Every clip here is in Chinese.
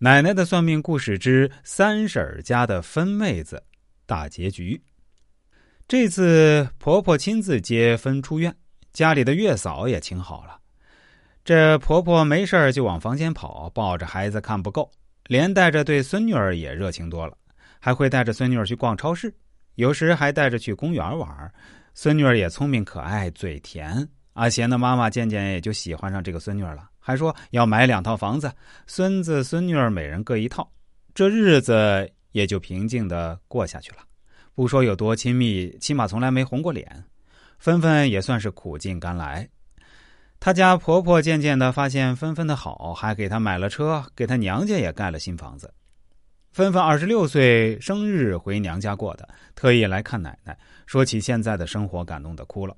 奶奶的算命故事之三婶儿家的分妹子大结局。这次婆婆亲自接分出院，家里的月嫂也请好了。这婆婆没事就往房间跑，抱着孩子看不够，连带着对孙女儿也热情多了，还会带着孙女儿去逛超市，有时还带着去公园玩。孙女儿也聪明可爱，嘴甜。阿贤的妈妈渐渐也就喜欢上这个孙女儿了。还说要买两套房子，孙子孙女儿每人各一套，这日子也就平静的过下去了。不说有多亲密，起码从来没红过脸。芬芬也算是苦尽甘来。她家婆婆渐渐的发现芬芬的好，还给她买了车，给她娘家也盖了新房子。芬芬二十六岁生日回娘家过的，特意来看奶奶，说起现在的生活，感动的哭了。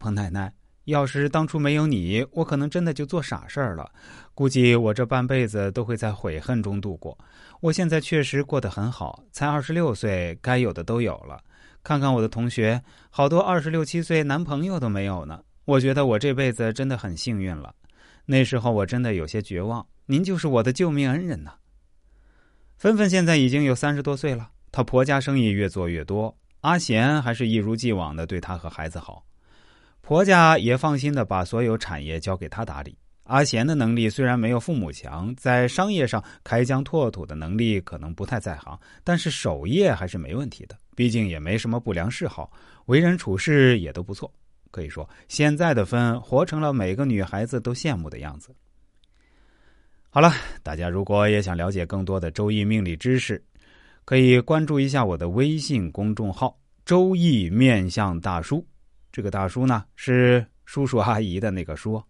彭奶奶。要是当初没有你，我可能真的就做傻事儿了。估计我这半辈子都会在悔恨中度过。我现在确实过得很好，才二十六岁，该有的都有了。看看我的同学，好多二十六七岁，男朋友都没有呢。我觉得我这辈子真的很幸运了。那时候我真的有些绝望。您就是我的救命恩人呐。芬芬现在已经有三十多岁了，她婆家生意越做越多，阿贤还是一如既往的对她和孩子好。婆家也放心的把所有产业交给他打理。阿贤的能力虽然没有父母强，在商业上开疆拓土的能力可能不太在行，但是守业还是没问题的。毕竟也没什么不良嗜好，为人处事也都不错。可以说，现在的芬活成了每个女孩子都羡慕的样子。好了，大家如果也想了解更多的周易命理知识，可以关注一下我的微信公众号“周易面相大叔”。这个大叔呢，是叔叔阿姨的那个叔。